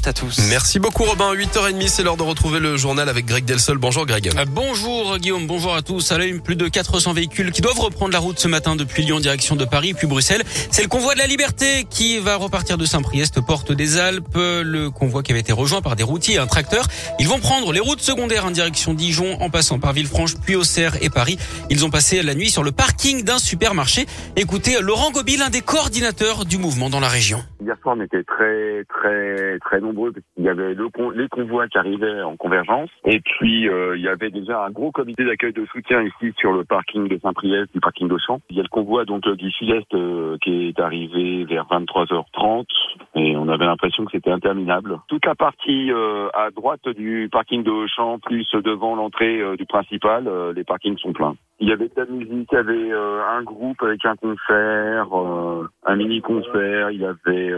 route à tous. Merci beaucoup Robin. 8h30, c'est l'heure de retrouver le journal avec Greg Delsol. Bonjour Greg. Euh, bonjour Guillaume, bonjour à tous. À la une, plus de 400 véhicules qui doivent reprendre la route ce matin depuis Lyon direction de Paris puis Bruxelles. C'est le convoi de la liberté qui va repartir de Saint-Priest, porte des Alpes. Le convoi qui avait été rejoint par des routiers et un tracteur. Ils vont prendre les routes secondaires en direction Dijon en passant par Villefranche puis Auxerre et Paris. Ils ont passé la nuit sur le parking d'un supermarché. Écoutez Laurent Gobi, l'un des coordinateurs du mouvement dans la région. Hier soir, on était très, très, très nombreux parce qu'il y avait le les convois qui arrivaient en convergence. Et puis, euh, il y avait déjà un gros comité d'accueil de soutien ici sur le parking de Saint-Priest, du parking d'Auchan. Il y a le convoi donc euh, du sud-est euh, qui est arrivé vers 23h30 et on avait l'impression que c'était interminable. Toute la partie à droite du parking d'Auchan, plus devant l'entrée du principal, les parkings sont pleins. Il y avait de la musique, il y avait un groupe avec un concert, un mini concert, il y avait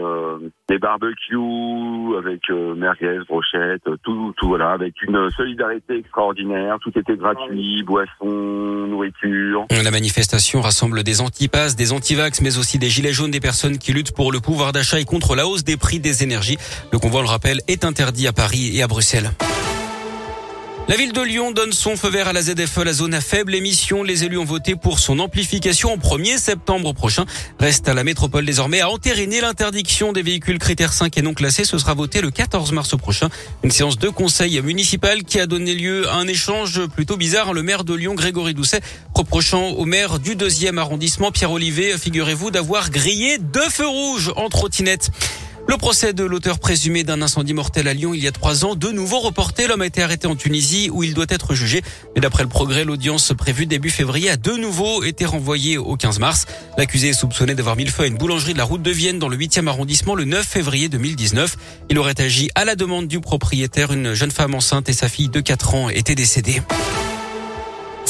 des barbecues avec merguez, brochettes, tout, tout voilà, avec une solidarité extraordinaire. Tout était gratuit, boissons, nourriture. La manifestation rassemble des antipasses, des antivax, mais aussi des gilets jaunes, des personnes qui luttent pour le pouvoir d'achat et contre la hausse des prix des énergies. Le convoi, on le rappelle, est interdit à Paris et à Bruxelles. La ville de Lyon donne son feu vert à la ZFE, la zone à faible émission. Les élus ont voté pour son amplification au 1er septembre prochain. Reste à la métropole désormais à entériner l'interdiction des véhicules critères 5 et non classés. Ce sera voté le 14 mars prochain. Une séance de conseil municipal qui a donné lieu à un échange plutôt bizarre. Le maire de Lyon, Grégory Doucet, reprochant au maire du deuxième arrondissement, Pierre Olivier, figurez-vous, d'avoir grillé deux feux rouges en trottinette. Le procès de l'auteur présumé d'un incendie mortel à Lyon il y a trois ans, de nouveau reporté. L'homme a été arrêté en Tunisie où il doit être jugé. Mais d'après le progrès, l'audience prévue début février a de nouveau été renvoyée au 15 mars. L'accusé est soupçonné d'avoir mis le feu à une boulangerie de la route de Vienne dans le 8e arrondissement le 9 février 2019. Il aurait agi à la demande du propriétaire. Une jeune femme enceinte et sa fille de 4 ans étaient décédées.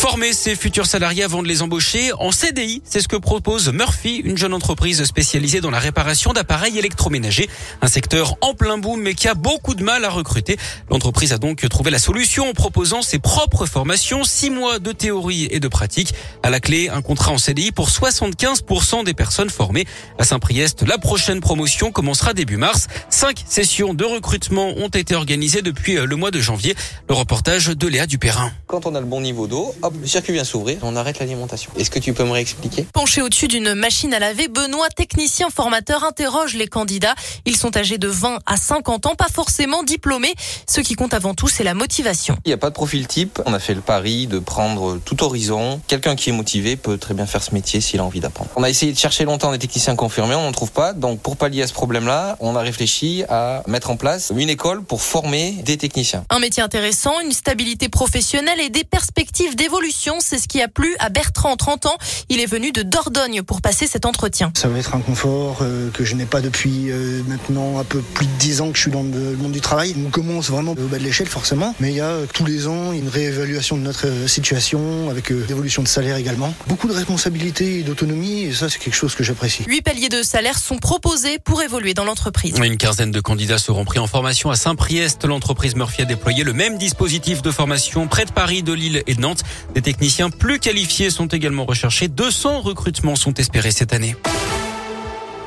Former ses futurs salariés avant de les embaucher en CDI, c'est ce que propose Murphy, une jeune entreprise spécialisée dans la réparation d'appareils électroménagers. Un secteur en plein boom mais qui a beaucoup de mal à recruter. L'entreprise a donc trouvé la solution en proposant ses propres formations, six mois de théorie et de pratique. À la clé, un contrat en CDI pour 75% des personnes formées. À Saint-Priest, la prochaine promotion commencera début mars. Cinq sessions de recrutement ont été organisées depuis le mois de janvier. Le reportage de Léa Dupérin. Quand on a le bon niveau d'eau, le circuit vient s'ouvrir, on arrête l'alimentation. Est-ce que tu peux me réexpliquer? Penché au-dessus d'une machine à laver, Benoît, technicien formateur, interroge les candidats. Ils sont âgés de 20 à 50 ans, pas forcément diplômés. Ce qui compte avant tout, c'est la motivation. Il n'y a pas de profil type. On a fait le pari de prendre tout horizon. Quelqu'un qui est motivé peut très bien faire ce métier s'il a envie d'apprendre. On a essayé de chercher longtemps des techniciens confirmés, on n'en trouve pas. Donc pour pallier à ce problème-là, on a réfléchi à mettre en place une école pour former des techniciens. Un métier intéressant, une stabilité professionnelle et des perspectives d'évolution, c'est ce qui a plu à Bertrand, 30 ans. Il est venu de Dordogne pour passer cet entretien. Ça va être un confort euh, que je n'ai pas depuis euh, maintenant un peu plus de 10 ans que je suis dans le monde du travail. On commence vraiment au bas de l'échelle forcément, mais il y a euh, tous les ans une réévaluation de notre situation avec l'évolution de salaire également. Beaucoup de responsabilités et d'autonomie et ça c'est quelque chose que j'apprécie. Huit paliers de salaire sont proposés pour évoluer dans l'entreprise. Une quinzaine de candidats seront pris en formation à Saint-Priest. L'entreprise Murphy a déployé le même dispositif de formation près de Paris, de Lille et de Nantes. Des techniciens plus qualifiés sont également recherchés. 200 recrutements sont espérés cette année.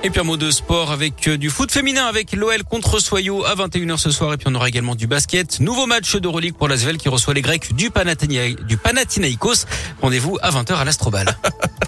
Et puis un mot de sport avec euh, du foot féminin avec l'OL contre Soyo à 21h ce soir. Et puis on aura également du basket. Nouveau match de relique pour l'Asvel qui reçoit les Grecs du, Panathinaikos. Rendez-vous à 20h à l'Astrobal.